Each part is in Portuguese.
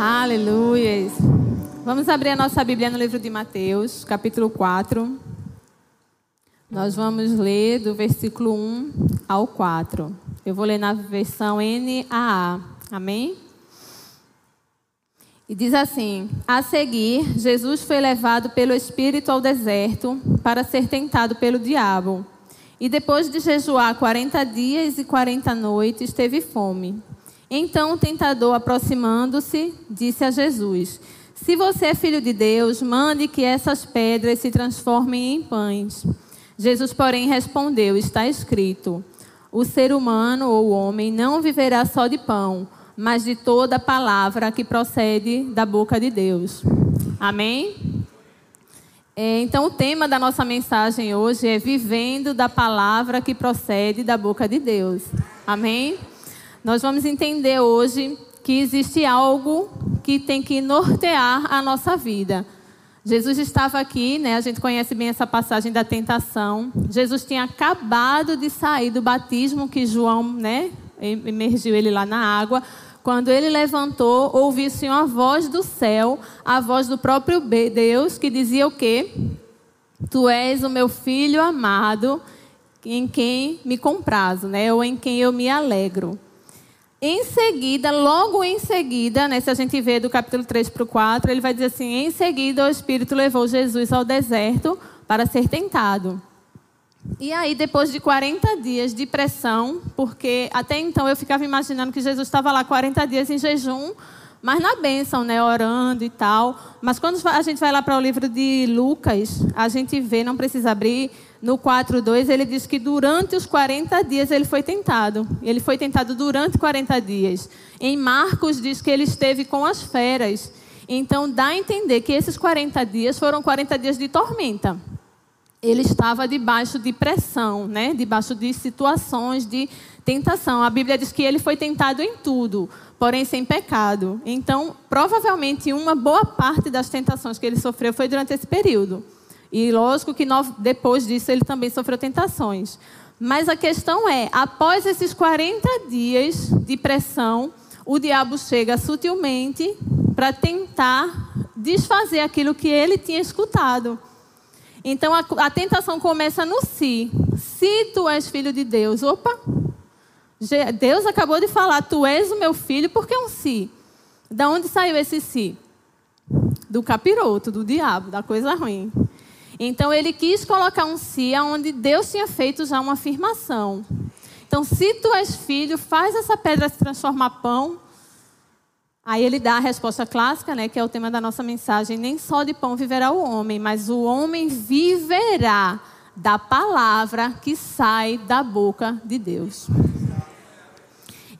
Aleluia. Vamos abrir a nossa Bíblia no livro de Mateus, capítulo 4. Nós vamos ler do versículo 1 ao 4. Eu vou ler na versão NAA. Amém? E diz assim: A seguir, Jesus foi levado pelo Espírito ao deserto para ser tentado pelo diabo. E depois de jejuar 40 dias e 40 noites, teve fome. Então o tentador, aproximando-se, disse a Jesus: Se você é filho de Deus, mande que essas pedras se transformem em pães. Jesus, porém, respondeu: Está escrito: O ser humano ou o homem não viverá só de pão, mas de toda palavra que procede da boca de Deus. Amém? É, então, o tema da nossa mensagem hoje é Vivendo da palavra que procede da boca de Deus. Amém? Nós vamos entender hoje que existe algo que tem que nortear a nossa vida. Jesus estava aqui, né? A gente conhece bem essa passagem da tentação. Jesus tinha acabado de sair do batismo que João, né, emergiu ele lá na água. Quando ele levantou, ouviu-se uma voz do céu, a voz do próprio Deus, que dizia o quê? Tu és o meu filho amado, em quem me comprazo, né? Ou em quem eu me alegro. Em seguida, logo em seguida, né, se a gente vê do capítulo 3 para o 4, ele vai dizer assim: em seguida o Espírito levou Jesus ao deserto para ser tentado. E aí, depois de 40 dias de pressão, porque até então eu ficava imaginando que Jesus estava lá 40 dias em jejum, mas na bênção, né, orando e tal. Mas quando a gente vai lá para o livro de Lucas, a gente vê, não precisa abrir, no 4:2 ele diz que durante os 40 dias ele foi tentado. Ele foi tentado durante 40 dias. Em Marcos diz que ele esteve com as feras. Então dá a entender que esses 40 dias foram 40 dias de tormenta. Ele estava debaixo de pressão, né? Debaixo de situações de tentação. A Bíblia diz que ele foi tentado em tudo, porém sem pecado. Então, provavelmente uma boa parte das tentações que ele sofreu foi durante esse período. E lógico que depois disso ele também sofreu tentações. Mas a questão é, após esses 40 dias de pressão, o diabo chega sutilmente para tentar desfazer aquilo que ele tinha escutado. Então a, a, tentação começa no si. Se tu és filho de Deus, opa, Deus acabou de falar, tu és o meu filho, porque um si. Da onde saiu esse si? Do capiroto, do diabo, da coisa ruim. Então ele quis colocar um si onde Deus tinha feito já uma afirmação. Então, se tu és filho, faz essa pedra se transformar pão. Aí ele dá a resposta clássica, né, que é o tema da nossa mensagem: nem só de pão viverá o homem, mas o homem viverá da palavra que sai da boca de Deus.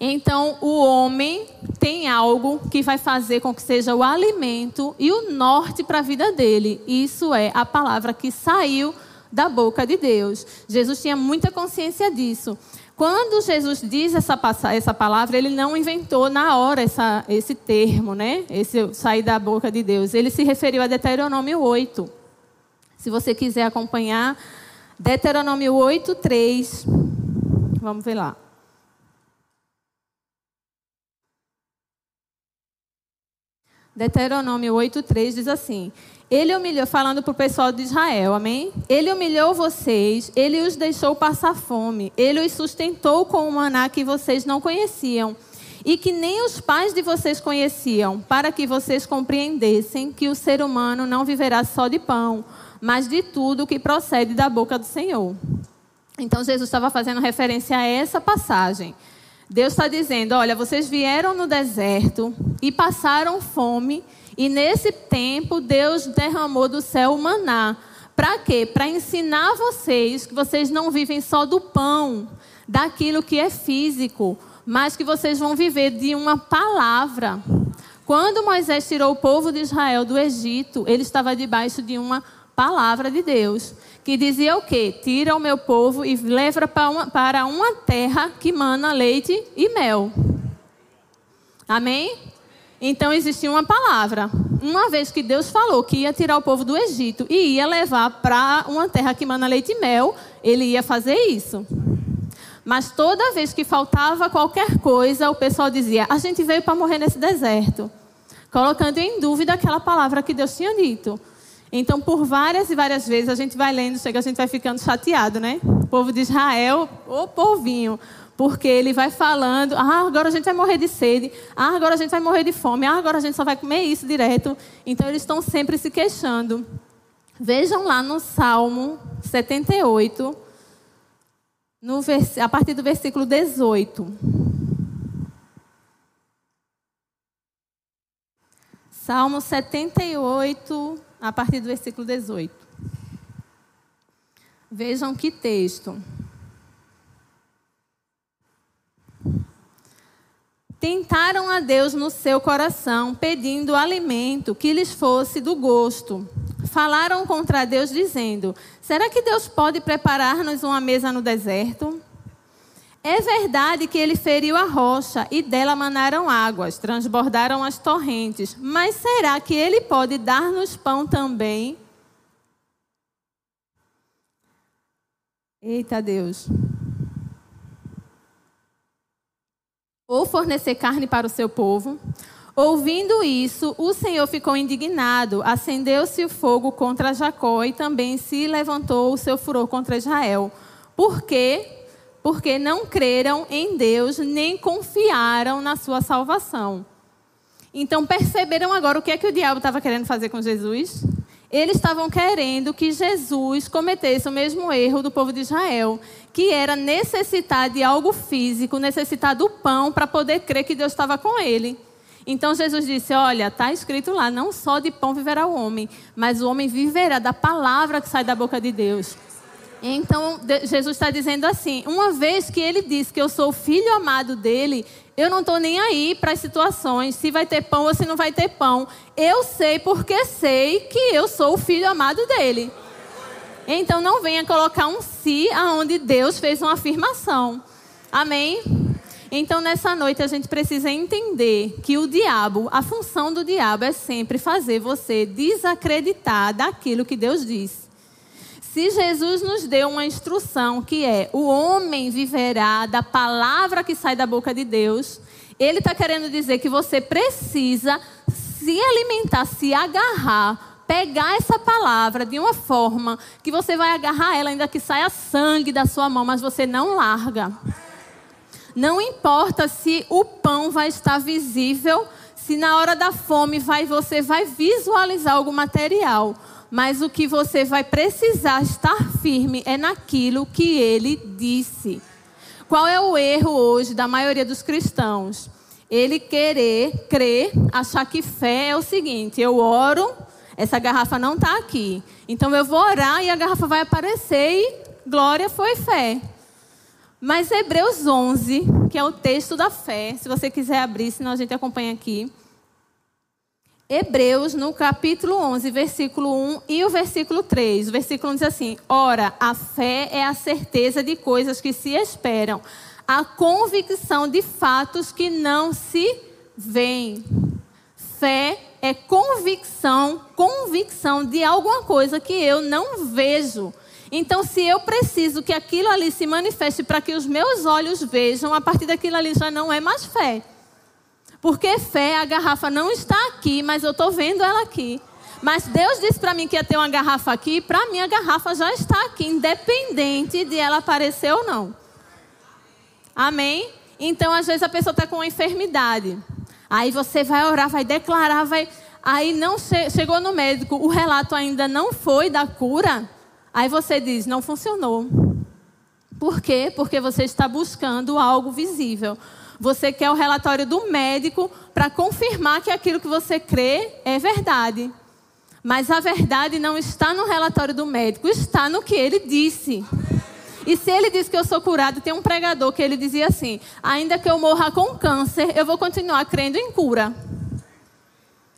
Então, o homem tem algo que vai fazer com que seja o alimento e o norte para a vida dele. Isso é a palavra que saiu da boca de Deus. Jesus tinha muita consciência disso. Quando Jesus diz essa, essa palavra, ele não inventou na hora essa, esse termo, né? Esse sair da boca de Deus. Ele se referiu a Deuteronômio 8. Se você quiser acompanhar, Deuteronômio 8, 3. Vamos ver lá. Deuteronômio 8,3 diz assim: Ele humilhou, falando para o pessoal de Israel, amém? Ele humilhou vocês, ele os deixou passar fome, ele os sustentou com o maná que vocês não conheciam e que nem os pais de vocês conheciam, para que vocês compreendessem que o ser humano não viverá só de pão, mas de tudo que procede da boca do Senhor. Então Jesus estava fazendo referência a essa passagem. Deus está dizendo: olha, vocês vieram no deserto e passaram fome, e nesse tempo Deus derramou do céu o maná. Para quê? Para ensinar vocês que vocês não vivem só do pão, daquilo que é físico, mas que vocês vão viver de uma palavra. Quando Moisés tirou o povo de Israel do Egito, ele estava debaixo de uma palavra de Deus que dizia o quê? Tira o meu povo e leva para uma, para uma terra que mana leite e mel. Amém? Então existia uma palavra. Uma vez que Deus falou que ia tirar o povo do Egito e ia levar para uma terra que mana leite e mel, ele ia fazer isso. Mas toda vez que faltava qualquer coisa, o pessoal dizia: A gente veio para morrer nesse deserto. colocando em dúvida aquela palavra que Deus tinha dito. Então, por várias e várias vezes, a gente vai lendo, chega, a gente vai ficando chateado, né? O povo de Israel, o povinho, porque ele vai falando, ah, agora a gente vai morrer de sede, ah, agora a gente vai morrer de fome, ah, agora a gente só vai comer isso direto. Então, eles estão sempre se queixando. Vejam lá no Salmo 78, no, a partir do versículo 18. Salmo 78, a partir do versículo 18. Vejam que texto. Tentaram a Deus no seu coração, pedindo alimento que lhes fosse do gosto. Falaram contra Deus, dizendo: Será que Deus pode preparar-nos uma mesa no deserto? É verdade que ele feriu a rocha e dela manaram águas, transbordaram as torrentes. Mas será que ele pode dar-nos pão também? Eita Deus. Ou fornecer carne para o seu povo. Ouvindo isso, o Senhor ficou indignado, acendeu-se o fogo contra Jacó e também se levantou o seu furor contra Israel. Por quê? Porque não creram em Deus nem confiaram na sua salvação. Então perceberam agora o que é que o diabo estava querendo fazer com Jesus? Eles estavam querendo que Jesus cometesse o mesmo erro do povo de Israel, que era necessitar de algo físico, necessitar do pão para poder crer que Deus estava com ele. Então Jesus disse: Olha, está escrito lá, não só de pão viverá o homem, mas o homem viverá da palavra que sai da boca de Deus. Então, Jesus está dizendo assim: uma vez que ele diz que eu sou o filho amado dele, eu não estou nem aí para as situações, se vai ter pão ou se não vai ter pão. Eu sei porque sei que eu sou o filho amado dele. Então, não venha colocar um si aonde Deus fez uma afirmação. Amém? Então, nessa noite, a gente precisa entender que o diabo, a função do diabo é sempre fazer você desacreditar daquilo que Deus disse. Se Jesus nos deu uma instrução que é o homem viverá da palavra que sai da boca de Deus, ele está querendo dizer que você precisa se alimentar, se agarrar, pegar essa palavra de uma forma que você vai agarrar ela, ainda que saia sangue da sua mão, mas você não larga. Não importa se o pão vai estar visível, se na hora da fome vai, você vai visualizar algum material mas o que você vai precisar estar firme é naquilo que ele disse. Qual é o erro hoje da maioria dos cristãos? Ele querer, crer, achar que fé é o seguinte: eu oro, essa garrafa não está aqui. Então eu vou orar e a garrafa vai aparecer e glória foi fé. Mas Hebreus 11, que é o texto da fé, se você quiser abrir, senão a gente acompanha aqui. Hebreus, no capítulo 11, versículo 1 e o versículo 3. O versículo 1 diz assim: Ora, a fé é a certeza de coisas que se esperam, a convicção de fatos que não se veem. Fé é convicção, convicção de alguma coisa que eu não vejo. Então, se eu preciso que aquilo ali se manifeste para que os meus olhos vejam, a partir daquilo ali já não é mais fé. Porque fé, a garrafa não está aqui, mas eu estou vendo ela aqui. Mas Deus disse para mim que ia ter uma garrafa aqui, para mim a garrafa já está aqui, independente de ela aparecer ou não. Amém? Então, às vezes a pessoa está com uma enfermidade. Aí você vai orar, vai declarar, vai. Aí não che... chegou no médico, o relato ainda não foi da cura. Aí você diz, não funcionou. Por quê? Porque você está buscando algo visível. Você quer o relatório do médico para confirmar que aquilo que você crê é verdade. Mas a verdade não está no relatório do médico, está no que ele disse. E se ele diz que eu sou curado, tem um pregador que ele dizia assim: ainda que eu morra com câncer, eu vou continuar crendo em cura.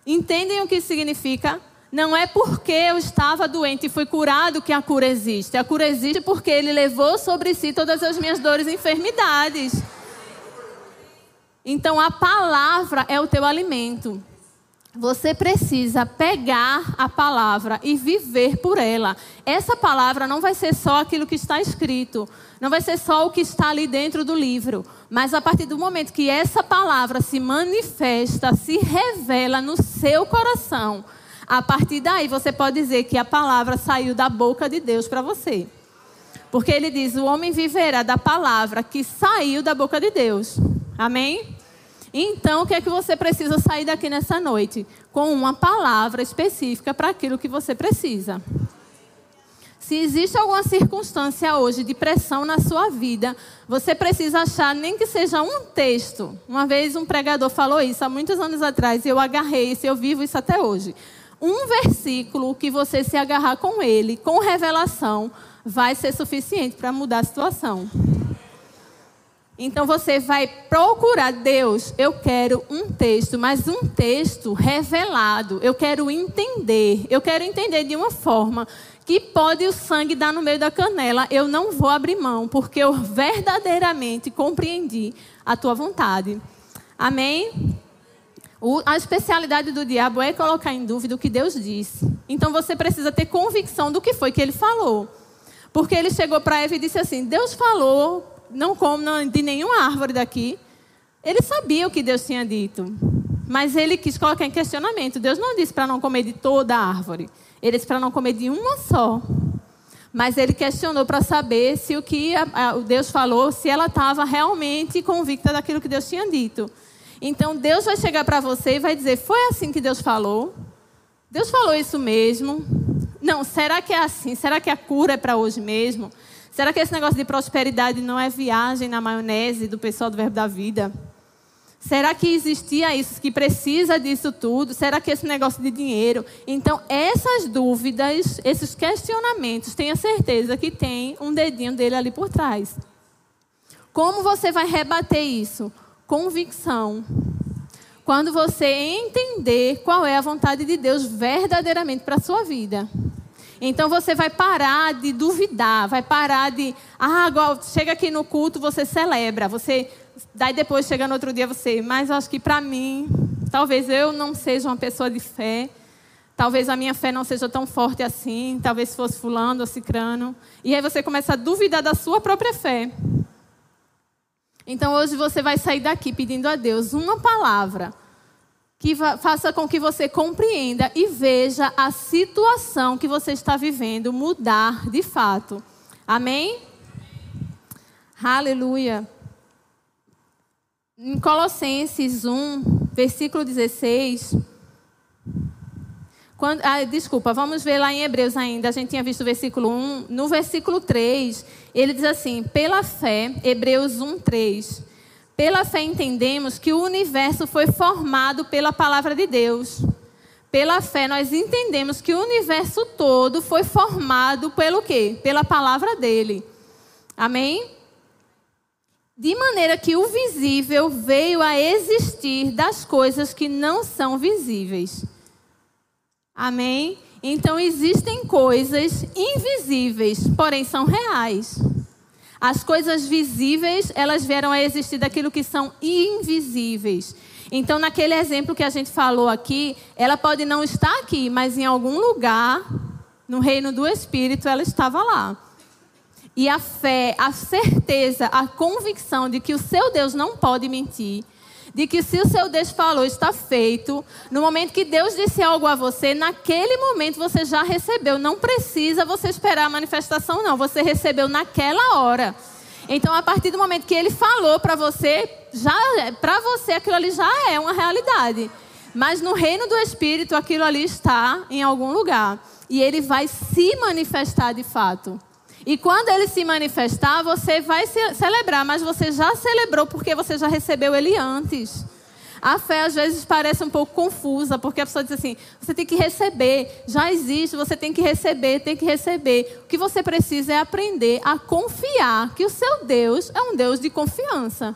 Entendem o que significa? Não é porque eu estava doente e fui curado que a cura existe. A cura existe porque ele levou sobre si todas as minhas dores e enfermidades. Então a palavra é o teu alimento. Você precisa pegar a palavra e viver por ela. Essa palavra não vai ser só aquilo que está escrito, não vai ser só o que está ali dentro do livro, mas a partir do momento que essa palavra se manifesta, se revela no seu coração, a partir daí você pode dizer que a palavra saiu da boca de Deus para você. Porque ele diz: o homem viverá da palavra que saiu da boca de Deus. Amém? Então, o que é que você precisa sair daqui nessa noite? Com uma palavra específica para aquilo que você precisa. Se existe alguma circunstância hoje de pressão na sua vida, você precisa achar nem que seja um texto. Uma vez um pregador falou isso há muitos anos atrás e eu agarrei isso, eu vivo isso até hoje. Um versículo que você se agarrar com ele, com revelação, vai ser suficiente para mudar a situação. Então você vai procurar, Deus, eu quero um texto, mas um texto revelado. Eu quero entender. Eu quero entender de uma forma que pode o sangue dar no meio da canela. Eu não vou abrir mão, porque eu verdadeiramente compreendi a tua vontade. Amém? O, a especialidade do diabo é colocar em dúvida o que Deus disse. Então você precisa ter convicção do que foi que ele falou. Porque ele chegou para Eva e disse assim: Deus falou não come de nenhuma árvore daqui. Ele sabia o que Deus tinha dito, mas ele quis colocar em questionamento. Deus não disse para não comer de toda a árvore, ele disse para não comer de uma só. Mas ele questionou para saber se o que a, a, Deus falou, se ela estava realmente convicta daquilo que Deus tinha dito. Então Deus vai chegar para você e vai dizer: Foi assim que Deus falou? Deus falou isso mesmo? Não, será que é assim? Será que a cura é para hoje mesmo? Será que esse negócio de prosperidade não é viagem na maionese do pessoal do Verbo da Vida? Será que existia isso, que precisa disso tudo? Será que esse negócio de dinheiro? Então, essas dúvidas, esses questionamentos, tenha certeza que tem um dedinho dele ali por trás. Como você vai rebater isso? Convicção. Quando você entender qual é a vontade de Deus verdadeiramente para a sua vida. Então você vai parar de duvidar, vai parar de, ah, agora chega aqui no culto, você celebra, você daí depois chega no outro dia você, mas eu acho que para mim, talvez eu não seja uma pessoa de fé. Talvez a minha fé não seja tão forte assim, talvez fosse fulano ou cicrano. E aí você começa a duvidar da sua própria fé. Então hoje você vai sair daqui pedindo a Deus uma palavra que faça com que você compreenda e veja a situação que você está vivendo mudar de fato. Amém? Aleluia. Em Colossenses 1, versículo 16. Quando, ah, desculpa, vamos ver lá em Hebreus ainda. A gente tinha visto o versículo 1. No versículo 3, ele diz assim: pela fé, Hebreus 1, 3. Pela fé entendemos que o universo foi formado pela palavra de Deus. Pela fé nós entendemos que o universo todo foi formado pelo quê? Pela palavra dele. Amém? De maneira que o visível veio a existir das coisas que não são visíveis. Amém? Então existem coisas invisíveis, porém são reais. As coisas visíveis, elas vieram a existir daquilo que são invisíveis. Então, naquele exemplo que a gente falou aqui, ela pode não estar aqui, mas em algum lugar, no reino do Espírito, ela estava lá. E a fé, a certeza, a convicção de que o seu Deus não pode mentir, de que se o seu Deus falou, está feito. No momento que Deus disse algo a você, naquele momento você já recebeu. Não precisa você esperar a manifestação, não. Você recebeu naquela hora. Então, a partir do momento que ele falou para você, já para você aquilo ali já é uma realidade. Mas no reino do Espírito, aquilo ali está em algum lugar. E ele vai se manifestar de fato. E quando ele se manifestar, você vai celebrar, mas você já celebrou porque você já recebeu ele antes. A fé às vezes parece um pouco confusa, porque a pessoa diz assim: você tem que receber, já existe, você tem que receber, tem que receber. O que você precisa é aprender a confiar que o seu Deus é um Deus de confiança.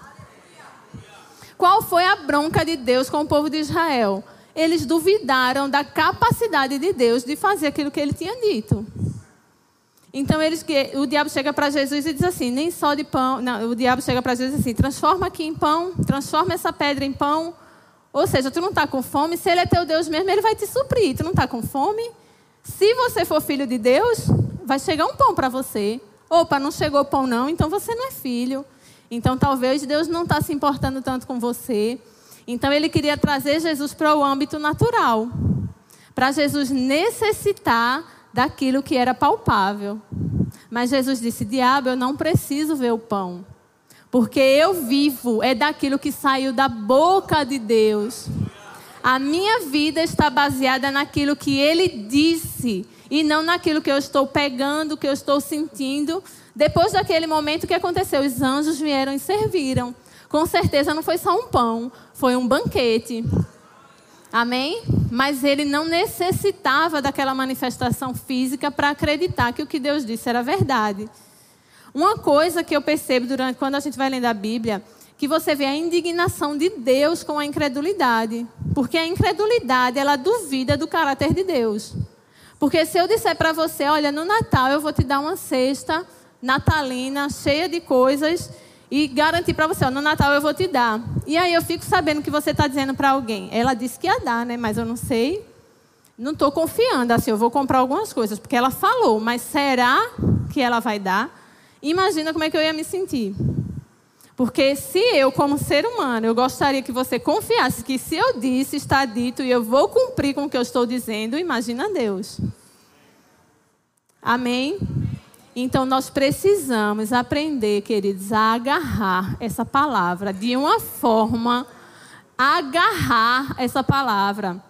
Qual foi a bronca de Deus com o povo de Israel? Eles duvidaram da capacidade de Deus de fazer aquilo que ele tinha dito. Então eles, o diabo chega para Jesus e diz assim: nem só de pão. Não, o diabo chega para Jesus assim: transforma aqui em pão, transforma essa pedra em pão. Ou seja, tu não está com fome, se ele é teu Deus mesmo, ele vai te suprir. Tu não está com fome? Se você for filho de Deus, vai chegar um pão para você. Opa, não chegou pão não, então você não é filho. Então talvez Deus não está se importando tanto com você. Então ele queria trazer Jesus para o âmbito natural. Para Jesus necessitar daquilo que era palpável. Mas Jesus disse: Diabo, eu não preciso ver o pão. Porque eu vivo é daquilo que saiu da boca de Deus. A minha vida está baseada naquilo que ele disse e não naquilo que eu estou pegando, que eu estou sentindo. Depois daquele momento, o que aconteceu? Os anjos vieram e serviram. Com certeza não foi só um pão, foi um banquete. Amém? Mas ele não necessitava daquela manifestação física para acreditar que o que Deus disse era verdade. Uma coisa que eu percebo durante quando a gente vai lendo a Bíblia que você vê a indignação de Deus com a incredulidade. Porque a incredulidade, ela duvida do caráter de Deus. Porque se eu disser para você, olha, no Natal eu vou te dar uma cesta natalina cheia de coisas e garantir para você, ó, no Natal eu vou te dar. E aí eu fico sabendo que você está dizendo para alguém. Ela disse que ia dar, né? Mas eu não sei. Não estou confiando, assim, eu vou comprar algumas coisas, porque ela falou, mas será que ela vai dar? Imagina como é que eu ia me sentir. Porque se eu, como ser humano, eu gostaria que você confiasse que se eu disse, está dito e eu vou cumprir com o que eu estou dizendo, imagina Deus. Amém? Então nós precisamos aprender, queridos, a agarrar essa palavra de uma forma, agarrar essa palavra.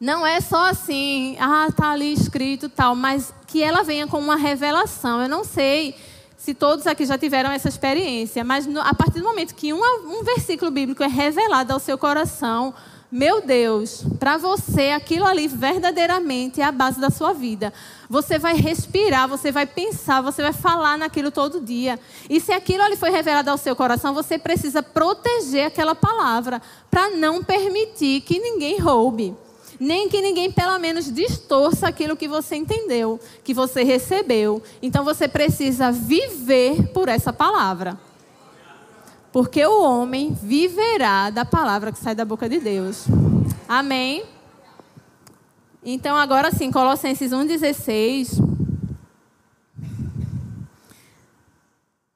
Não é só assim, ah, está ali escrito tal, mas que ela venha com uma revelação. Eu não sei se todos aqui já tiveram essa experiência, mas a partir do momento que uma, um versículo bíblico é revelado ao seu coração, meu Deus, para você aquilo ali verdadeiramente é a base da sua vida. Você vai respirar, você vai pensar, você vai falar naquilo todo dia. E se aquilo ali foi revelado ao seu coração, você precisa proteger aquela palavra para não permitir que ninguém roube nem que ninguém pelo menos distorça aquilo que você entendeu, que você recebeu. Então você precisa viver por essa palavra. Porque o homem viverá da palavra que sai da boca de Deus. Amém? Então, agora sim, Colossenses 1,16.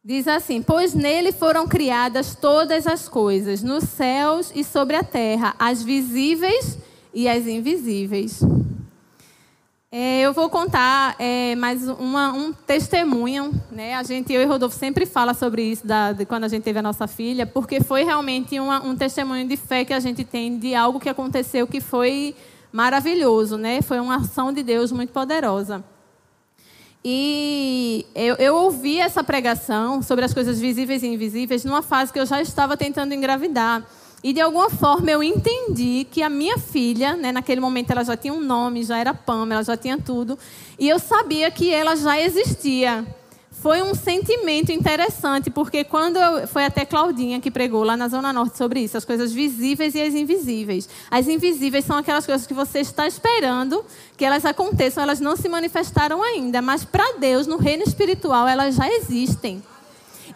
Diz assim: Pois nele foram criadas todas as coisas, nos céus e sobre a terra, as visíveis e as invisíveis. É, eu vou contar é, mais uma, um testemunho. Né? A gente, eu e Rodolfo sempre fala sobre isso da, de quando a gente teve a nossa filha, porque foi realmente uma, um testemunho de fé que a gente tem de algo que aconteceu que foi maravilhoso, né? Foi uma ação de Deus muito poderosa. E eu, eu ouvi essa pregação sobre as coisas visíveis e invisíveis numa fase que eu já estava tentando engravidar. E de alguma forma eu entendi que a minha filha, né, naquele momento ela já tinha um nome, já era Pamela, já tinha tudo. E eu sabia que ela já existia. Foi um sentimento interessante, porque quando eu, foi até Claudinha que pregou lá na Zona Norte sobre isso, as coisas visíveis e as invisíveis. As invisíveis são aquelas coisas que você está esperando que elas aconteçam, elas não se manifestaram ainda, mas para Deus, no reino espiritual, elas já existem.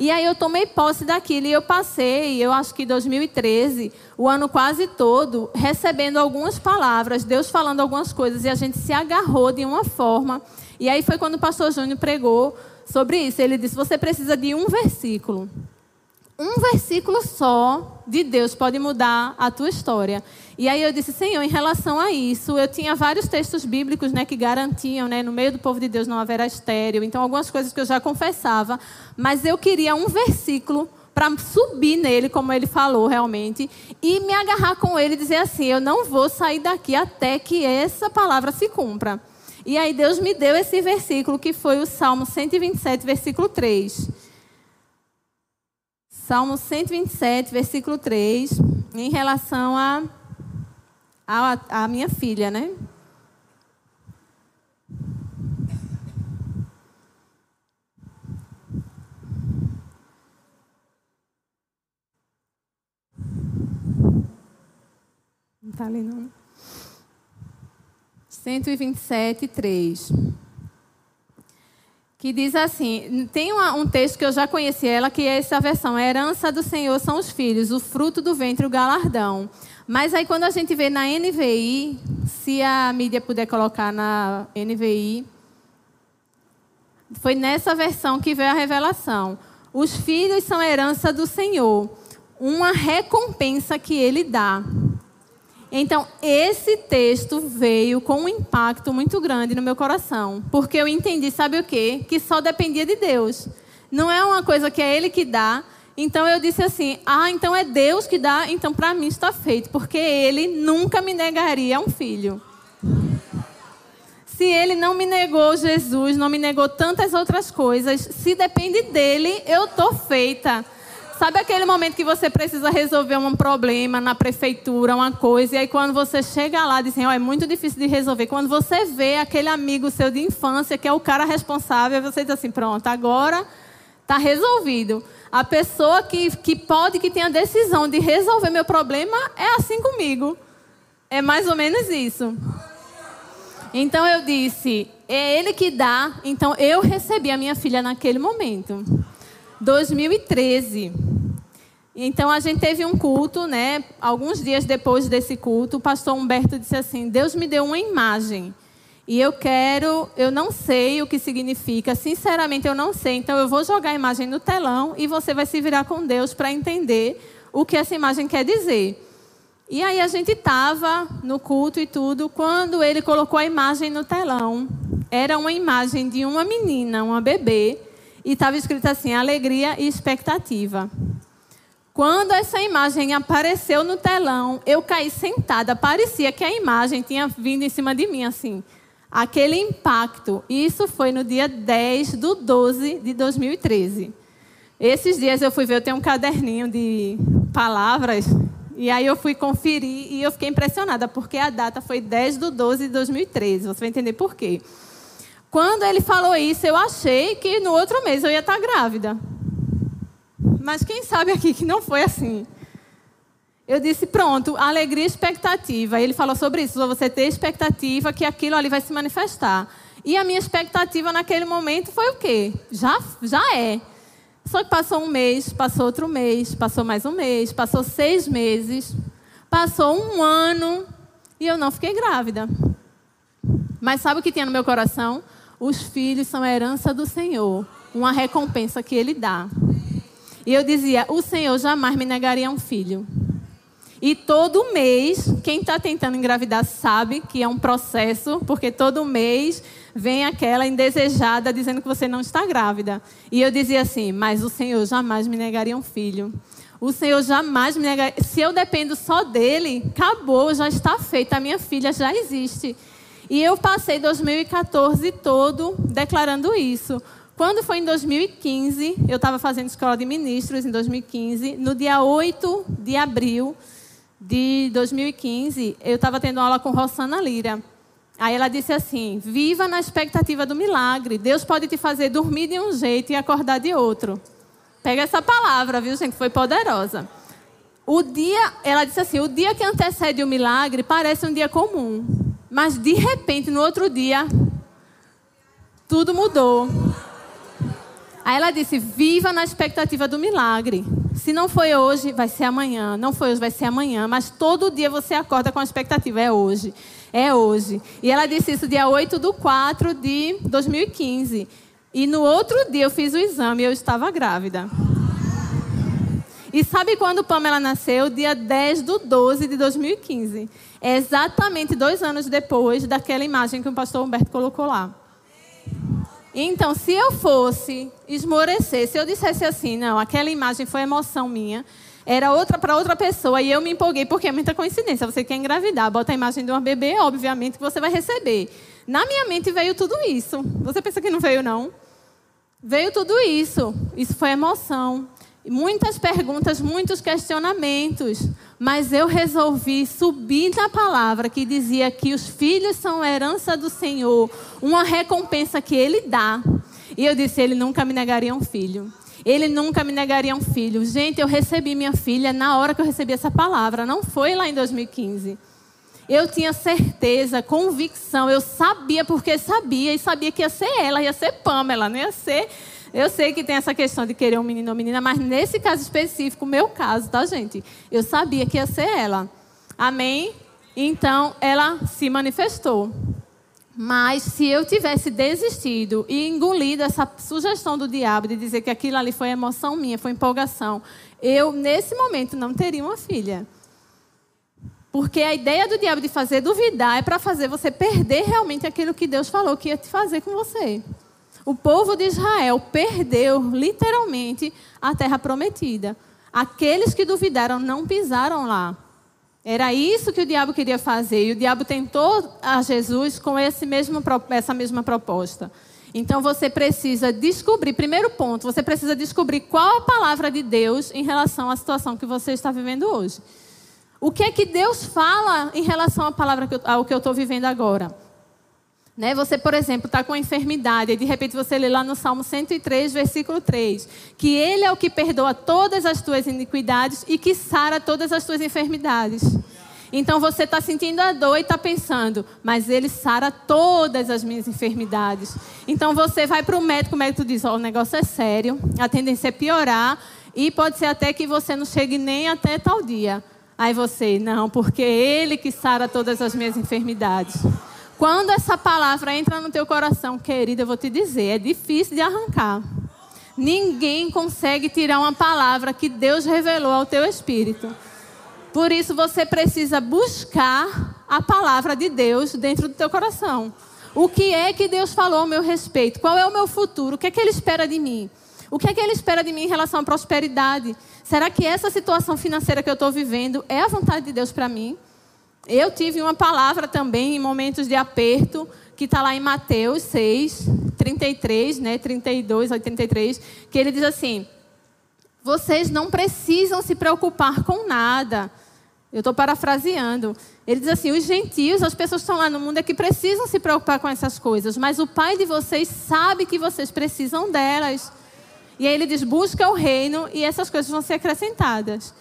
E aí eu tomei posse daquilo e eu passei, eu acho que 2013, o ano quase todo, recebendo algumas palavras, Deus falando algumas coisas e a gente se agarrou de uma forma. E aí foi quando o pastor Júnior pregou sobre isso. Ele disse: "Você precisa de um versículo um versículo só de Deus pode mudar a tua história. E aí eu disse, Senhor, em relação a isso, eu tinha vários textos bíblicos né, que garantiam, né, no meio do povo de Deus não haverá estéreo, então algumas coisas que eu já confessava, mas eu queria um versículo para subir nele, como ele falou realmente, e me agarrar com ele e dizer assim: eu não vou sair daqui até que essa palavra se cumpra. E aí Deus me deu esse versículo que foi o Salmo 127, versículo 3 Salmo 127, versículo 3, em relação a, a, a minha filha, né? Não está ali, não. 127, 3 que diz assim: tem uma, um texto que eu já conheci ela, que é essa versão: a herança do Senhor são os filhos, o fruto do ventre, o galardão. Mas aí quando a gente vê na NVI, se a mídia puder colocar na NVI, foi nessa versão que veio a revelação. Os filhos são herança do Senhor, uma recompensa que ele dá. Então, esse texto veio com um impacto muito grande no meu coração, porque eu entendi, sabe o quê? Que só dependia de Deus. Não é uma coisa que é ele que dá, então eu disse assim: ah, então é Deus que dá, então para mim está feito, porque Ele nunca me negaria um filho. Se Ele não me negou Jesus, não me negou tantas outras coisas, se depende dele, eu tô feita. Sabe aquele momento que você precisa resolver um problema na prefeitura, uma coisa, e aí quando você chega lá, dizem, oh, é muito difícil de resolver. Quando você vê aquele amigo seu de infância, que é o cara responsável, você diz assim, pronto, agora está resolvido. A pessoa que, que pode, que tem a decisão de resolver meu problema, é assim comigo. É mais ou menos isso. Então eu disse, é ele que dá, então eu recebi a minha filha naquele momento. 2013. Então a gente teve um culto, né? Alguns dias depois desse culto, o pastor Humberto disse assim: Deus me deu uma imagem. E eu quero, eu não sei o que significa, sinceramente eu não sei. Então eu vou jogar a imagem no telão e você vai se virar com Deus para entender o que essa imagem quer dizer. E aí a gente estava no culto e tudo, quando ele colocou a imagem no telão. Era uma imagem de uma menina, uma bebê, e estava escrito assim: alegria e expectativa. Quando essa imagem apareceu no telão, eu caí sentada. Parecia que a imagem tinha vindo em cima de mim, assim aquele impacto. Isso foi no dia 10 do 12 de 2013. Esses dias eu fui ver, eu tenho um caderninho de palavras, e aí eu fui conferir e eu fiquei impressionada, porque a data foi 10 do 12 de 2013. Você vai entender por quê. Quando ele falou isso, eu achei que no outro mês eu ia estar grávida. Mas quem sabe aqui que não foi assim. Eu disse, pronto, alegria e expectativa. Ele falou sobre isso, você ter expectativa que aquilo ali vai se manifestar. E a minha expectativa naquele momento foi o quê? Já, já é. Só que passou um mês, passou outro mês, passou mais um mês, passou seis meses, passou um ano e eu não fiquei grávida. Mas sabe o que tinha no meu coração? Os filhos são a herança do Senhor, uma recompensa que Ele dá. E eu dizia: o Senhor jamais me negaria um filho. E todo mês, quem está tentando engravidar sabe que é um processo, porque todo mês vem aquela indesejada dizendo que você não está grávida. E eu dizia assim: Mas o Senhor jamais me negaria um filho. O Senhor jamais me negaria. Se eu dependo só dele, acabou, já está feita. A minha filha já existe. E eu passei 2014 todo declarando isso. Quando foi em 2015, eu estava fazendo escola de ministros em 2015, no dia 8 de abril de 2015, eu estava tendo aula com Rossana Lira. Aí ela disse assim: Viva na expectativa do milagre. Deus pode te fazer dormir de um jeito e acordar de outro. Pega essa palavra, viu, gente? Foi poderosa. O dia, ela disse assim: o dia que antecede o milagre parece um dia comum. Mas de repente, no outro dia, tudo mudou. Aí ela disse: Viva na expectativa do milagre. Se não foi hoje, vai ser amanhã. Não foi hoje, vai ser amanhã. Mas todo dia você acorda com a expectativa. É hoje. É hoje. E ela disse isso dia 8 de 4 de 2015. E no outro dia eu fiz o exame e eu estava grávida. E sabe quando Pamela nasceu? Dia 10 de 12 de 2015. Exatamente dois anos depois daquela imagem que o pastor Humberto colocou lá. Então, se eu fosse esmorecer, se eu dissesse assim, não, aquela imagem foi emoção minha, era outra para outra pessoa e eu me empolguei, porque é muita coincidência. Você quer engravidar, bota a imagem de uma bebê, obviamente que você vai receber. Na minha mente veio tudo isso. Você pensa que não veio, não? Veio tudo isso. Isso foi emoção. Muitas perguntas, muitos questionamentos. Mas eu resolvi subir na palavra que dizia que os filhos são herança do Senhor, uma recompensa que Ele dá. E eu disse: Ele nunca me negaria um filho. Ele nunca me negaria um filho. Gente, eu recebi minha filha na hora que eu recebi essa palavra, não foi lá em 2015. Eu tinha certeza, convicção, eu sabia porque sabia e sabia que ia ser ela, ia ser Pamela, não ia ser eu sei que tem essa questão de querer um menino ou menina, mas nesse caso específico, meu caso, tá, gente? Eu sabia que ia ser ela. Amém? Então ela se manifestou. Mas se eu tivesse desistido e engolido essa sugestão do diabo de dizer que aquilo ali foi emoção minha, foi empolgação, eu nesse momento não teria uma filha. Porque a ideia do diabo de fazer duvidar é para fazer você perder realmente aquilo que Deus falou que ia te fazer com você. O povo de Israel perdeu literalmente a terra prometida. Aqueles que duvidaram não pisaram lá. Era isso que o diabo queria fazer. E o diabo tentou a Jesus com esse mesmo, essa mesma proposta. Então você precisa descobrir, primeiro ponto, você precisa descobrir qual a palavra de Deus em relação à situação que você está vivendo hoje. O que é que Deus fala em relação à palavra que eu, ao que eu estou vivendo agora? Né? Você, por exemplo, está com enfermidade, e de repente você lê lá no Salmo 103, versículo 3, que Ele é o que perdoa todas as tuas iniquidades e que sara todas as tuas enfermidades. Então você está sentindo a dor e está pensando, mas Ele sara todas as minhas enfermidades. Então você vai para o médico, o médico diz: oh, o negócio é sério, a tendência é piorar e pode ser até que você não chegue nem até tal dia. Aí você, não, porque é Ele que sara todas as minhas enfermidades. Quando essa palavra entra no teu coração, querida, eu vou te dizer, é difícil de arrancar. Ninguém consegue tirar uma palavra que Deus revelou ao teu espírito. Por isso você precisa buscar a palavra de Deus dentro do teu coração. O que é que Deus falou ao meu respeito? Qual é o meu futuro? O que é que Ele espera de mim? O que é que Ele espera de mim em relação à prosperidade? Será que essa situação financeira que eu estou vivendo é a vontade de Deus para mim? Eu tive uma palavra também em momentos de aperto, que está lá em Mateus 6, 33, né, 32 a 33, que ele diz assim: Vocês não precisam se preocupar com nada. Eu estou parafraseando. Ele diz assim: os gentios, as pessoas que estão lá no mundo, é que precisam se preocupar com essas coisas, mas o Pai de vocês sabe que vocês precisam delas. E aí ele diz: busca o reino e essas coisas vão ser acrescentadas.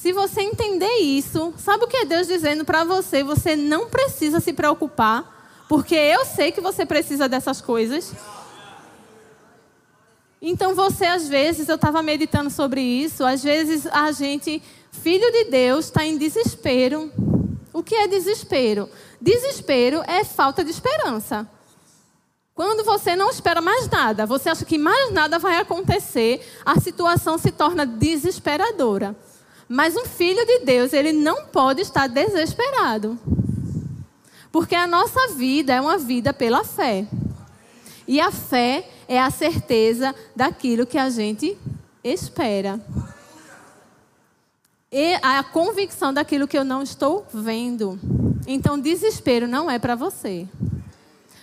Se você entender isso, sabe o que é Deus dizendo para você? Você não precisa se preocupar, porque eu sei que você precisa dessas coisas. Então você, às vezes, eu estava meditando sobre isso, às vezes a gente, filho de Deus, está em desespero. O que é desespero? Desespero é falta de esperança. Quando você não espera mais nada, você acha que mais nada vai acontecer, a situação se torna desesperadora. Mas um filho de Deus, ele não pode estar desesperado. Porque a nossa vida é uma vida pela fé. E a fé é a certeza daquilo que a gente espera. E a convicção daquilo que eu não estou vendo. Então, desespero não é para você.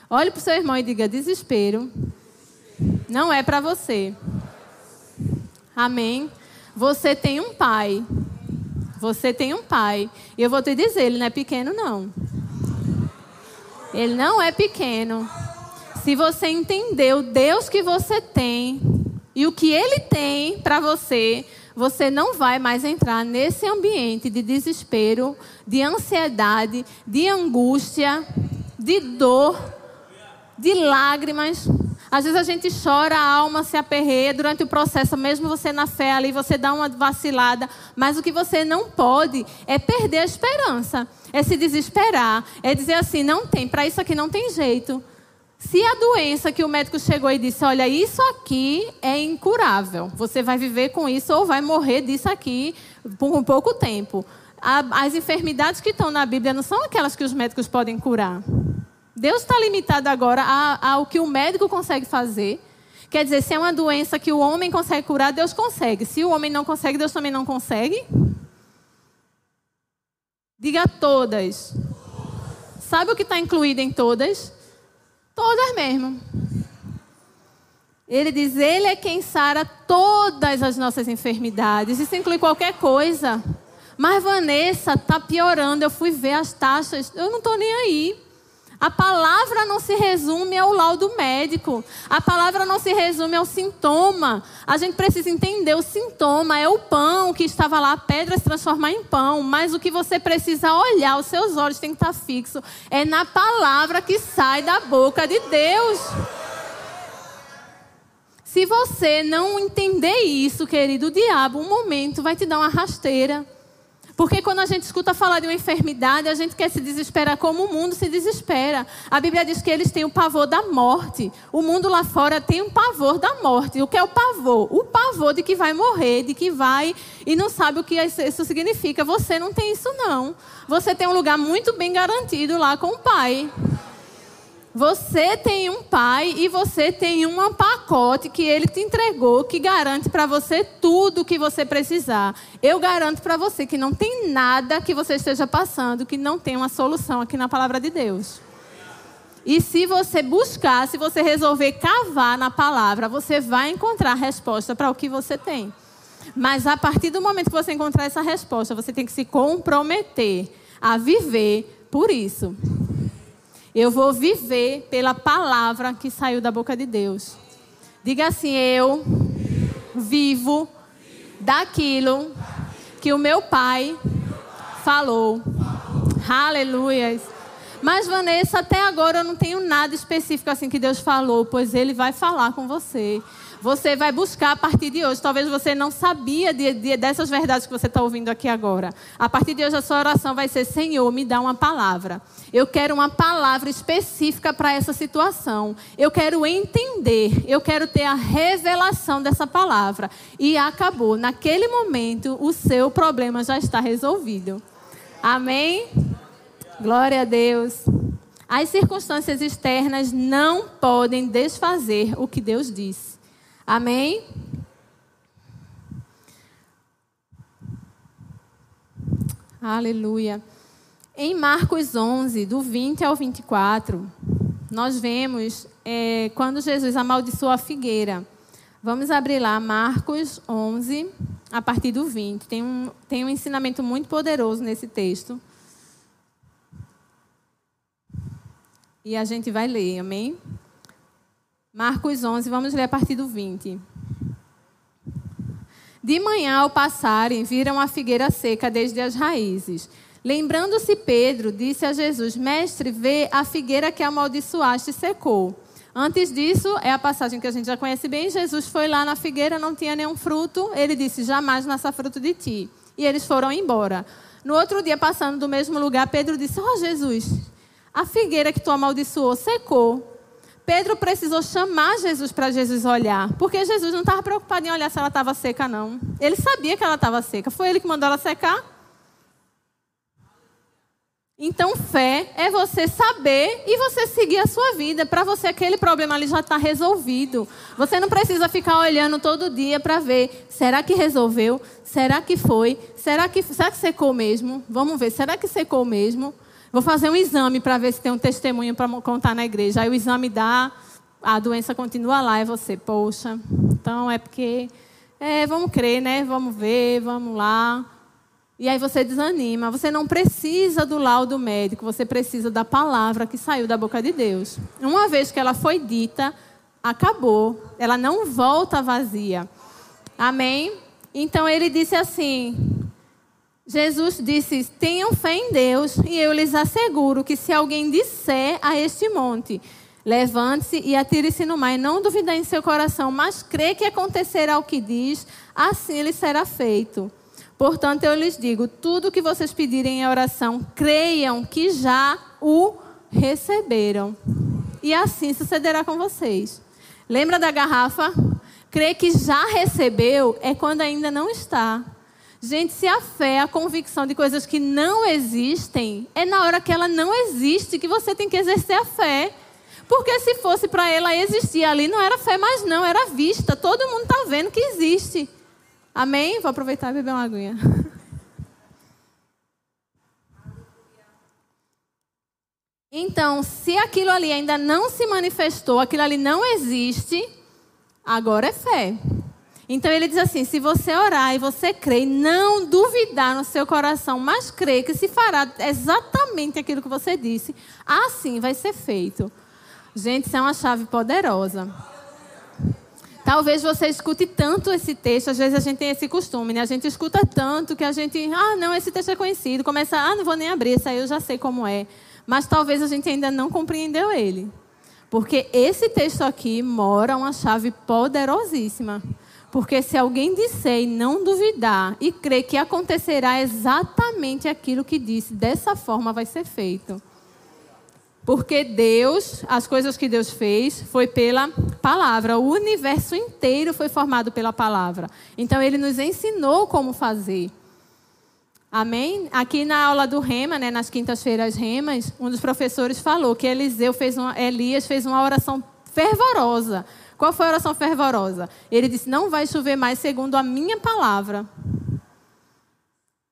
Olhe para o seu irmão e diga: desespero não é para você. Amém. Você tem um pai. Você tem um pai. E eu vou te dizer, ele não é pequeno, não. Ele não é pequeno. Se você entender o Deus que você tem e o que ele tem para você, você não vai mais entrar nesse ambiente de desespero, de ansiedade, de angústia, de dor, de lágrimas. Às vezes a gente chora, a alma se aperreia durante o processo, mesmo você na fé ali, você dá uma vacilada. Mas o que você não pode é perder a esperança, é se desesperar, é dizer assim: não tem, para isso aqui não tem jeito. Se a doença que o médico chegou e disse, olha, isso aqui é incurável, você vai viver com isso ou vai morrer disso aqui por um pouco tempo. As enfermidades que estão na Bíblia não são aquelas que os médicos podem curar. Deus está limitado agora ao que o médico consegue fazer. Quer dizer, se é uma doença que o homem consegue curar, Deus consegue. Se o homem não consegue, Deus também não consegue? Diga todas. Sabe o que está incluído em todas? Todas mesmo. Ele diz: Ele é quem sara todas as nossas enfermidades. Isso inclui qualquer coisa. Mas Vanessa, está piorando. Eu fui ver as taxas. Eu não estou nem aí. A palavra não se resume ao laudo médico. A palavra não se resume ao sintoma. A gente precisa entender o sintoma. É o pão que estava lá, a pedra se transformar em pão. Mas o que você precisa olhar, os seus olhos têm que estar fixos, é na palavra que sai da boca de Deus. Se você não entender isso, querido, o diabo, um momento vai te dar uma rasteira. Porque quando a gente escuta falar de uma enfermidade, a gente quer se desesperar como o mundo se desespera. A Bíblia diz que eles têm o pavor da morte. O mundo lá fora tem um pavor da morte. O que é o pavor? O pavor de que vai morrer, de que vai e não sabe o que isso significa. Você não tem isso não. Você tem um lugar muito bem garantido lá com o Pai. Você tem um pai e você tem um pacote que ele te entregou que garante para você tudo o que você precisar. Eu garanto para você que não tem nada que você esteja passando que não tem uma solução aqui na palavra de Deus. E se você buscar, se você resolver cavar na palavra, você vai encontrar resposta para o que você tem. Mas a partir do momento que você encontrar essa resposta, você tem que se comprometer a viver por isso. Eu vou viver pela palavra que saiu da boca de Deus. Diga assim: eu vivo daquilo que o meu pai falou. Aleluia. Mas Vanessa, até agora eu não tenho nada específico assim que Deus falou, pois ele vai falar com você você vai buscar a partir de hoje. Talvez você não sabia de, de, dessas verdades que você está ouvindo aqui agora. A partir de hoje, a sua oração vai ser: Senhor, me dá uma palavra. Eu quero uma palavra específica para essa situação. Eu quero entender. Eu quero ter a revelação dessa palavra. E acabou. Naquele momento, o seu problema já está resolvido. Amém? Glória a Deus. As circunstâncias externas não podem desfazer o que Deus disse. Amém? Aleluia. Em Marcos 11, do 20 ao 24, nós vemos é, quando Jesus amaldiçoou a figueira. Vamos abrir lá, Marcos 11, a partir do 20. Tem um, tem um ensinamento muito poderoso nesse texto. E a gente vai ler, amém? Marcos 11, vamos ler a partir do 20. De manhã, ao passarem, viram a figueira seca desde as raízes. Lembrando-se Pedro, disse a Jesus: Mestre, vê a figueira que amaldiçoaste secou. Antes disso, é a passagem que a gente já conhece bem. Jesus foi lá na figueira, não tinha nenhum fruto. Ele disse: Jamais nasça fruto de ti. E eles foram embora. No outro dia, passando do mesmo lugar, Pedro disse: Ó oh, Jesus, a figueira que tu amaldiçoou secou. Pedro precisou chamar Jesus para Jesus olhar, porque Jesus não estava preocupado em olhar se ela estava seca, não. Ele sabia que ela estava seca. Foi ele que mandou ela secar. Então, fé é você saber e você seguir a sua vida. Para você, aquele problema ali já está resolvido. Você não precisa ficar olhando todo dia para ver: será que resolveu? Será que foi? Será que, será que secou mesmo? Vamos ver: será que secou mesmo? Vou fazer um exame para ver se tem um testemunho para contar na igreja. Aí o exame dá, a doença continua lá, e você, poxa, então é porque, é, vamos crer, né? Vamos ver, vamos lá. E aí você desanima. Você não precisa do laudo médico, você precisa da palavra que saiu da boca de Deus. Uma vez que ela foi dita, acabou. Ela não volta vazia. Amém? Então ele disse assim: Jesus disse: Tenham fé em Deus, e eu lhes asseguro que se alguém disser a este monte, levante-se e atire-se no mar, e não duvidar em seu coração, mas crê que acontecerá o que diz, assim lhe será feito. Portanto, eu lhes digo: tudo que vocês pedirem em oração, creiam que já o receberam. E assim sucederá com vocês. Lembra da garrafa? Crer que já recebeu é quando ainda não está. Gente, se a fé é a convicção de coisas que não existem, é na hora que ela não existe que você tem que exercer a fé. Porque se fosse para ela existir ali, não era fé mais não, era vista. Todo mundo está vendo que existe. Amém? Vou aproveitar e beber uma aguinha. Então, se aquilo ali ainda não se manifestou, aquilo ali não existe, agora é fé. Então ele diz assim: se você orar e você crer, não duvidar no seu coração, mas crer que se fará exatamente aquilo que você disse, assim vai ser feito. Gente, isso é uma chave poderosa. Talvez você escute tanto esse texto, às vezes a gente tem esse costume, né? A gente escuta tanto que a gente, ah, não, esse texto é conhecido, começa, ah, não vou nem abrir, isso aí eu já sei como é. Mas talvez a gente ainda não compreendeu ele. Porque esse texto aqui mora uma chave poderosíssima. Porque se alguém disser e não duvidar e crer que acontecerá exatamente aquilo que disse, dessa forma vai ser feito. Porque Deus, as coisas que Deus fez, foi pela palavra. O universo inteiro foi formado pela palavra. Então, ele nos ensinou como fazer. Amém? Aqui na aula do Rema, né, nas quintas-feiras Remas, um dos professores falou que Eliseu fez uma, Elias fez uma oração fervorosa. Qual foi a oração fervorosa? Ele disse: Não vai chover mais segundo a minha palavra.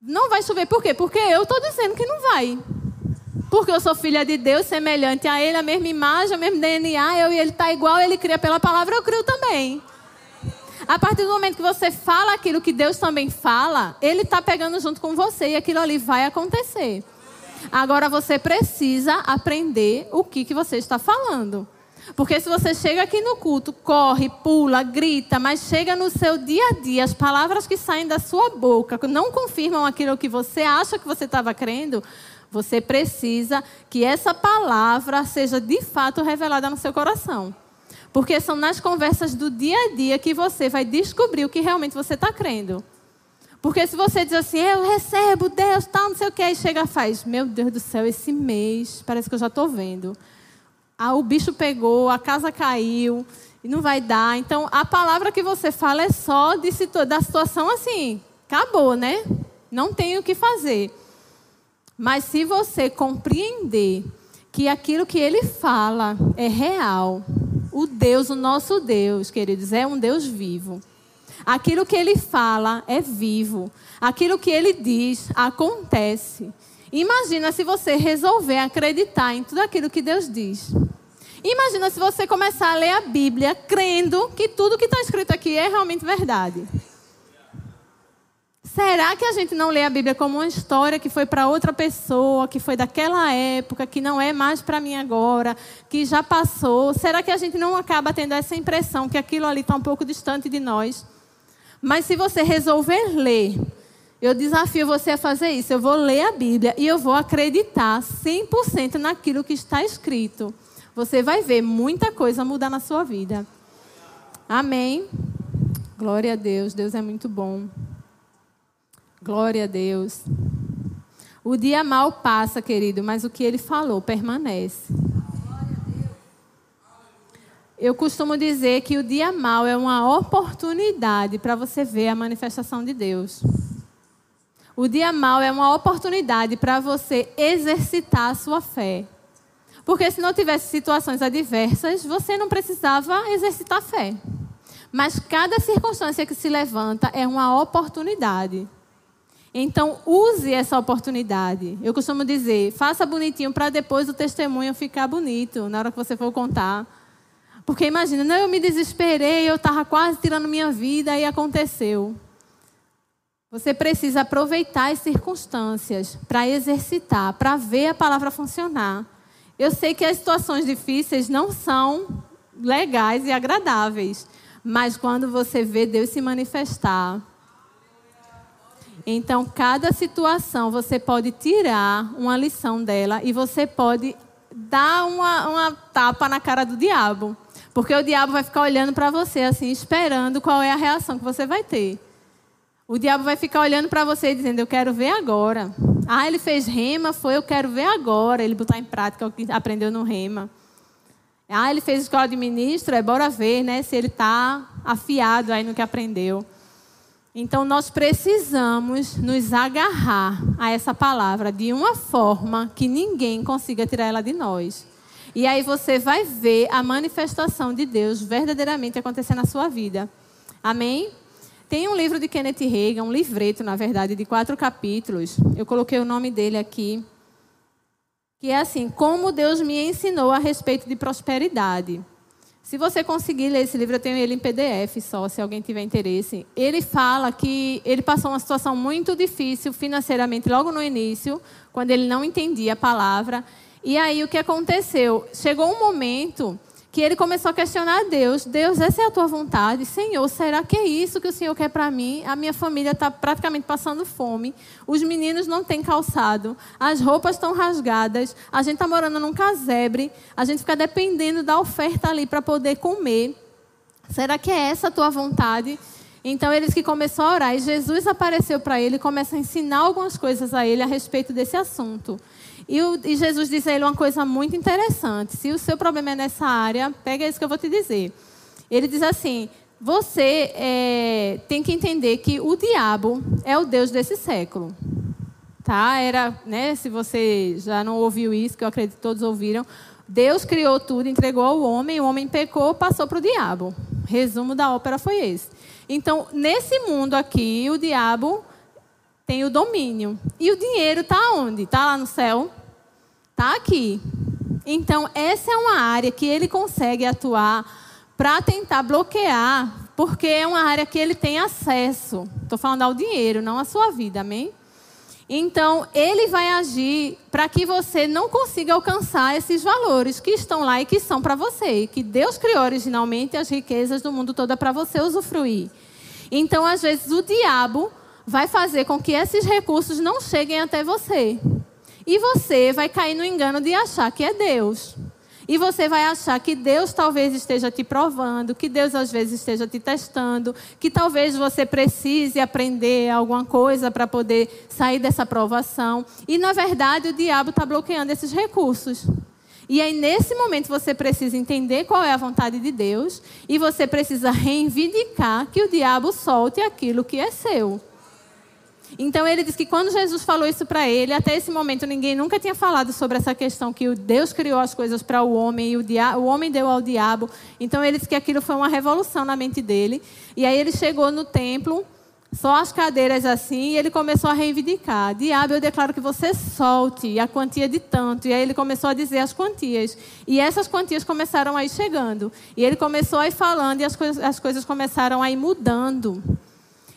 Não vai chover por quê? Porque eu estou dizendo que não vai. Porque eu sou filha de Deus, semelhante a Ele, a mesma imagem, o mesmo DNA, eu e Ele está igual, Ele cria pela palavra, eu crio também. A partir do momento que você fala aquilo que Deus também fala, Ele está pegando junto com você e aquilo ali vai acontecer. Agora você precisa aprender o que, que você está falando. Porque se você chega aqui no culto, corre, pula, grita, mas chega no seu dia a dia, as palavras que saem da sua boca não confirmam aquilo que você acha que você estava crendo, você precisa que essa palavra seja de fato revelada no seu coração. Porque são nas conversas do dia a dia que você vai descobrir o que realmente você está crendo. Porque se você diz assim, eu recebo, Deus, tal, não sei o que, aí chega e faz, meu Deus do céu, esse mês, parece que eu já estou vendo. Ah, o bicho pegou, a casa caiu, e não vai dar. Então, a palavra que você fala é só de, da situação assim, acabou, né? Não tem o que fazer. Mas se você compreender que aquilo que ele fala é real, o Deus, o nosso Deus, queridos, é um Deus vivo. Aquilo que ele fala é vivo. Aquilo que ele diz acontece. Imagina se você resolver acreditar em tudo aquilo que Deus diz. Imagina se você começar a ler a Bíblia crendo que tudo que está escrito aqui é realmente verdade. Será que a gente não lê a Bíblia como uma história que foi para outra pessoa, que foi daquela época, que não é mais para mim agora, que já passou? Será que a gente não acaba tendo essa impressão que aquilo ali está um pouco distante de nós? Mas se você resolver ler, eu desafio você a fazer isso. Eu vou ler a Bíblia e eu vou acreditar 100% naquilo que está escrito. Você vai ver muita coisa mudar na sua vida. Amém. Glória a Deus. Deus é muito bom. Glória a Deus. O dia mal passa, querido, mas o que ele falou permanece. Eu costumo dizer que o dia mal é uma oportunidade para você ver a manifestação de Deus. O dia mal é uma oportunidade para você exercitar a sua fé. Porque se não tivesse situações adversas, você não precisava exercitar fé. Mas cada circunstância que se levanta é uma oportunidade. Então, use essa oportunidade. Eu costumo dizer, faça bonitinho para depois o testemunho ficar bonito na hora que você for contar. Porque imagina, não, eu me desesperei, eu estava quase tirando minha vida e aconteceu. Você precisa aproveitar as circunstâncias para exercitar, para ver a palavra funcionar. Eu sei que as situações difíceis não são legais e agradáveis, mas quando você vê Deus se manifestar, então, cada situação você pode tirar uma lição dela e você pode dar uma, uma tapa na cara do diabo. Porque o diabo vai ficar olhando para você assim, esperando qual é a reação que você vai ter. O diabo vai ficar olhando para você e dizendo: Eu quero ver agora. Ah, ele fez rema, foi, eu quero ver agora. Ele botar em prática o que aprendeu no rema. Ah, ele fez escola de ministro, é bora ver, né, se ele está afiado aí no que aprendeu. Então nós precisamos nos agarrar a essa palavra de uma forma que ninguém consiga tirar ela de nós. E aí você vai ver a manifestação de Deus verdadeiramente acontecer na sua vida. Amém? Tem um livro de Kenneth Reagan, um livreto, na verdade, de quatro capítulos. Eu coloquei o nome dele aqui. Que é assim: Como Deus me ensinou a respeito de prosperidade. Se você conseguir ler esse livro, eu tenho ele em PDF só, se alguém tiver interesse. Ele fala que ele passou uma situação muito difícil financeiramente logo no início, quando ele não entendia a palavra. E aí o que aconteceu? Chegou um momento que ele começou a questionar a Deus: Deus, essa é a tua vontade? Senhor, será que é isso que o Senhor quer para mim? A minha família está praticamente passando fome, os meninos não têm calçado, as roupas estão rasgadas, a gente está morando num casebre, a gente fica dependendo da oferta ali para poder comer. Será que é essa a tua vontade? Então ele disse que começou a orar e Jesus apareceu para ele e começa a ensinar algumas coisas a ele a respeito desse assunto. E, o, e Jesus disse a ele uma coisa muito interessante. Se o seu problema é nessa área, pega isso que eu vou te dizer. Ele diz assim: você é, tem que entender que o diabo é o Deus desse século. Tá? Era, né, se você já não ouviu isso, que eu acredito que todos ouviram, Deus criou tudo, entregou ao homem, o homem pecou, passou para o diabo. Resumo da ópera foi esse. Então, nesse mundo aqui, o diabo tem o domínio. E o dinheiro está onde? Está lá no céu? Está aqui. Então, essa é uma área que ele consegue atuar para tentar bloquear, porque é uma área que ele tem acesso. Estou falando ao dinheiro, não à sua vida, amém? Então, ele vai agir para que você não consiga alcançar esses valores que estão lá e que são para você, que Deus criou originalmente as riquezas do mundo todo para você usufruir. Então, às vezes, o diabo vai fazer com que esses recursos não cheguem até você. E você vai cair no engano de achar que é Deus. E você vai achar que Deus talvez esteja te provando, que Deus às vezes esteja te testando, que talvez você precise aprender alguma coisa para poder sair dessa provação. E na verdade o diabo está bloqueando esses recursos. E aí, nesse momento, você precisa entender qual é a vontade de Deus e você precisa reivindicar que o diabo solte aquilo que é seu. Então ele diz que quando Jesus falou isso para ele, até esse momento ninguém nunca tinha falado sobre essa questão que Deus criou as coisas para o homem e o, o homem deu ao diabo. Então ele diz que aquilo foi uma revolução na mente dele. E aí ele chegou no templo, só as cadeiras assim, e ele começou a reivindicar: Diabo, eu declaro que você solte a quantia de tanto. E aí ele começou a dizer as quantias. E essas quantias começaram a ir chegando. E ele começou a ir falando e as coisas, as coisas começaram a ir mudando.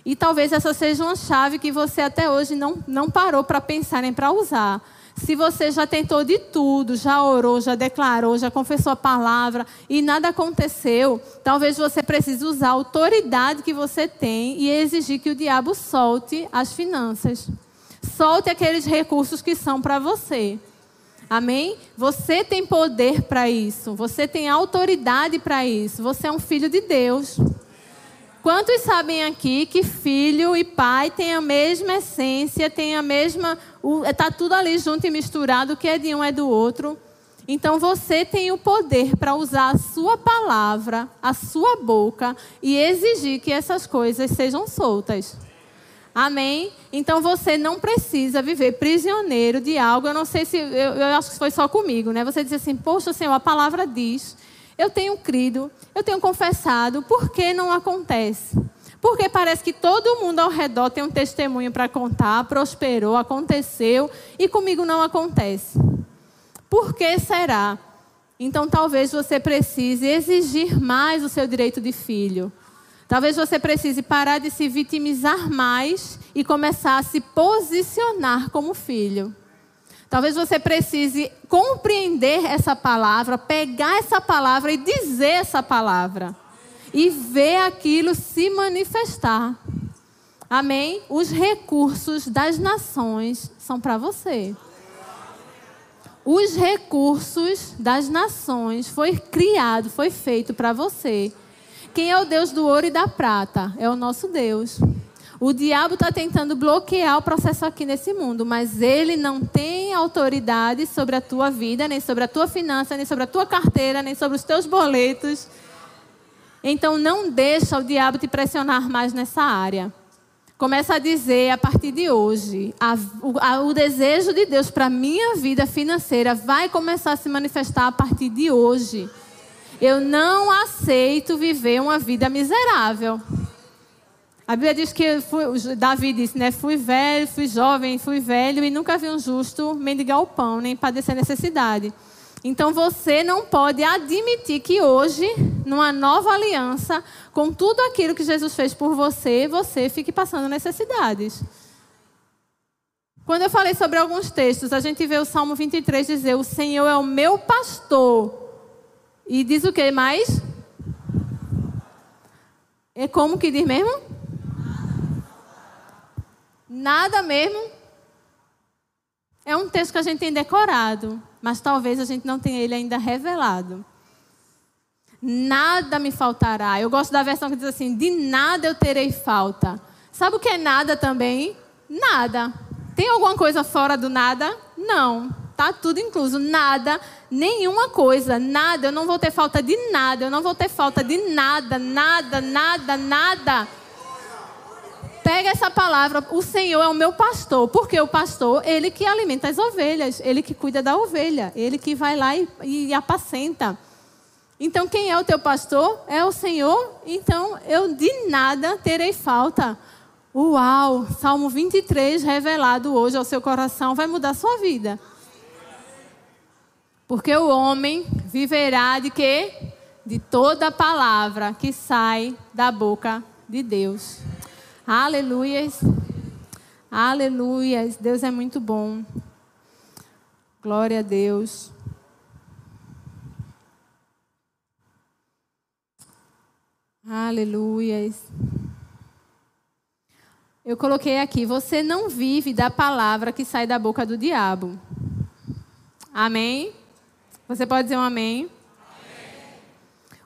E talvez essa seja uma chave que você até hoje não, não parou para pensar nem para usar. Se você já tentou de tudo, já orou, já declarou, já confessou a palavra e nada aconteceu, talvez você precise usar a autoridade que você tem e exigir que o diabo solte as finanças. Solte aqueles recursos que são para você. Amém? Você tem poder para isso. Você tem autoridade para isso. Você é um filho de Deus. Quantos sabem aqui que filho e pai têm a mesma essência, têm a mesma. Está tudo ali junto e misturado, o que é de um é do outro. Então você tem o poder para usar a sua palavra, a sua boca e exigir que essas coisas sejam soltas. Amém? Então você não precisa viver prisioneiro de algo. Eu não sei se. Eu, eu acho que foi só comigo, né? Você diz assim, poxa, Senhor, a palavra diz eu tenho crido, eu tenho confessado, por que não acontece? Porque parece que todo mundo ao redor tem um testemunho para contar, prosperou, aconteceu, e comigo não acontece. Por que será? Então talvez você precise exigir mais o seu direito de filho. Talvez você precise parar de se vitimizar mais e começar a se posicionar como filho. Talvez você precise compreender essa palavra, pegar essa palavra e dizer essa palavra. E ver aquilo se manifestar. Amém? Os recursos das nações são para você. Os recursos das nações foi criado, foi feito para você. Quem é o Deus do ouro e da prata? É o nosso Deus. O diabo está tentando bloquear o processo aqui nesse mundo, mas ele não tem autoridade sobre a tua vida, nem sobre a tua finança, nem sobre a tua carteira, nem sobre os teus boletos. Então não deixa o diabo te pressionar mais nessa área. Começa a dizer a partir de hoje, a, o, a, o desejo de Deus para minha vida financeira vai começar a se manifestar a partir de hoje. Eu não aceito viver uma vida miserável. A Bíblia diz que fui, Davi disse, né? Fui velho, fui jovem, fui velho e nunca vi um justo mendigar o pão, nem padecer necessidade. Então você não pode admitir que hoje, numa nova aliança, com tudo aquilo que Jesus fez por você, você fique passando necessidades. Quando eu falei sobre alguns textos, a gente vê o Salmo 23 dizer: O Senhor é o meu pastor. E diz o que mais? É como que diz mesmo? Nada mesmo. É um texto que a gente tem decorado, mas talvez a gente não tenha ele ainda revelado. nada me faltará. Eu gosto da versão que diz assim: de nada eu terei falta. Sabe o que é nada também? Nada. Tem alguma coisa fora do nada? Não. Tá tudo incluso. Nada, nenhuma coisa, nada. Eu não vou ter falta de nada. Eu não vou ter falta de nada, nada, nada, nada. Pega essa palavra, o Senhor é o meu pastor. Porque o pastor, ele que alimenta as ovelhas, ele que cuida da ovelha, ele que vai lá e, e apacenta. Então, quem é o teu pastor? É o Senhor. Então, eu de nada terei falta. Uau! Salmo 23 revelado hoje ao seu coração vai mudar a sua vida. Porque o homem viverá de quê? De toda palavra que sai da boca de Deus. Aleluias. Aleluias. Deus é muito bom. Glória a Deus. Aleluias. Eu coloquei aqui: você não vive da palavra que sai da boca do diabo. Amém? Você pode dizer um amém? amém?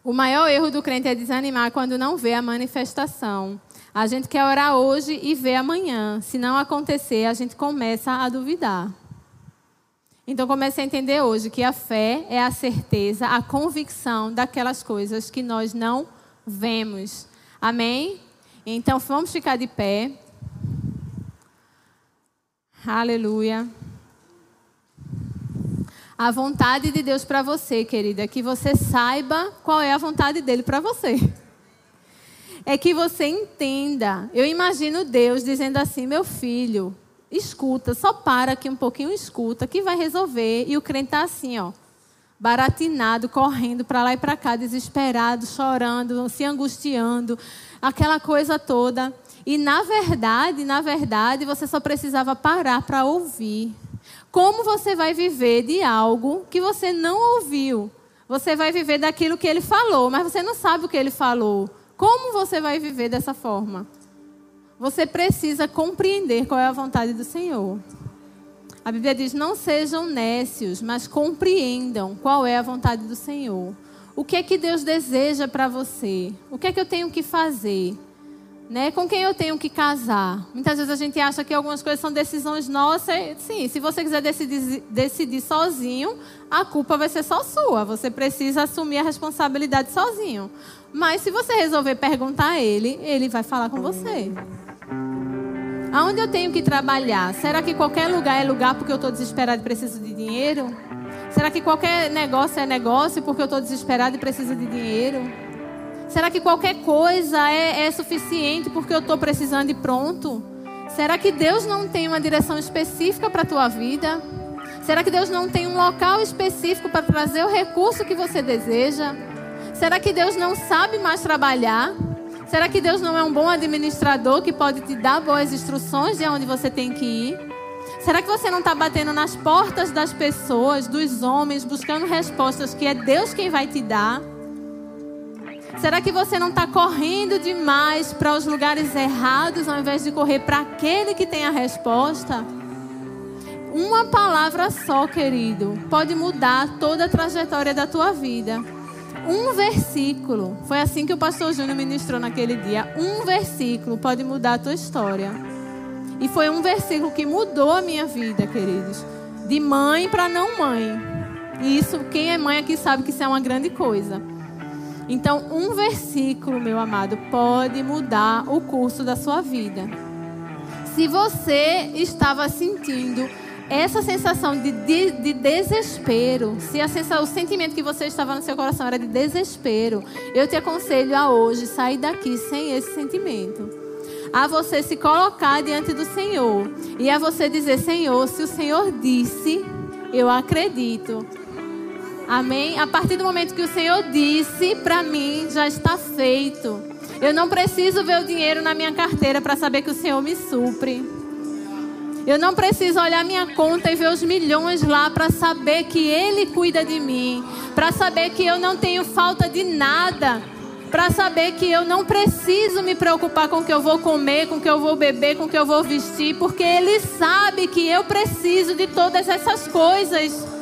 O maior erro do crente é desanimar quando não vê a manifestação. A gente quer orar hoje e ver amanhã. Se não acontecer, a gente começa a duvidar. Então comece a entender hoje que a fé é a certeza, a convicção daquelas coisas que nós não vemos. Amém? Então vamos ficar de pé. Aleluia. A vontade de Deus para você, querida, é que você saiba qual é a vontade dele para você. É que você entenda. Eu imagino Deus dizendo assim: meu filho, escuta, só para aqui um pouquinho, escuta, que vai resolver. E o crente está assim, ó, baratinado, correndo para lá e para cá, desesperado, chorando, se angustiando, aquela coisa toda. E na verdade, na verdade, você só precisava parar para ouvir. Como você vai viver de algo que você não ouviu? Você vai viver daquilo que ele falou, mas você não sabe o que ele falou. Como você vai viver dessa forma? Você precisa compreender qual é a vontade do Senhor. A Bíblia diz: não sejam nécios, mas compreendam qual é a vontade do Senhor. O que é que Deus deseja para você? O que é que eu tenho que fazer? Né? Com quem eu tenho que casar? Muitas vezes a gente acha que algumas coisas são decisões nossas. Sim, se você quiser decidir, decidir sozinho, a culpa vai ser só sua. Você precisa assumir a responsabilidade sozinho. Mas se você resolver perguntar a ele, ele vai falar com você. Aonde eu tenho que trabalhar? Será que qualquer lugar é lugar porque eu estou desesperado e preciso de dinheiro? Será que qualquer negócio é negócio porque eu estou desesperado e preciso de dinheiro? Será que qualquer coisa é, é suficiente porque eu estou precisando e pronto? Será que Deus não tem uma direção específica para a tua vida? Será que Deus não tem um local específico para trazer o recurso que você deseja? Será que Deus não sabe mais trabalhar? Será que Deus não é um bom administrador que pode te dar boas instruções de onde você tem que ir? Será que você não está batendo nas portas das pessoas, dos homens, buscando respostas que é Deus quem vai te dar? Será que você não está correndo demais para os lugares errados ao invés de correr para aquele que tem a resposta? Uma palavra só, querido, pode mudar toda a trajetória da tua vida. Um versículo, foi assim que o pastor Júnior ministrou naquele dia. Um versículo pode mudar a tua história. E foi um versículo que mudou a minha vida, queridos. De mãe para não mãe. E isso, quem é mãe aqui sabe que isso é uma grande coisa. Então, um versículo, meu amado, pode mudar o curso da sua vida. Se você estava sentindo essa sensação de, de, de desespero, se sensação, o sentimento que você estava no seu coração era de desespero, eu te aconselho a hoje sair daqui sem esse sentimento. A você se colocar diante do Senhor e a você dizer: Senhor, se o Senhor disse, eu acredito. Amém? A partir do momento que o Senhor disse para mim, já está feito. Eu não preciso ver o dinheiro na minha carteira para saber que o Senhor me supre. Eu não preciso olhar minha conta e ver os milhões lá para saber que Ele cuida de mim, para saber que eu não tenho falta de nada, para saber que eu não preciso me preocupar com o que eu vou comer, com o que eu vou beber, com o que eu vou vestir, porque Ele sabe que eu preciso de todas essas coisas.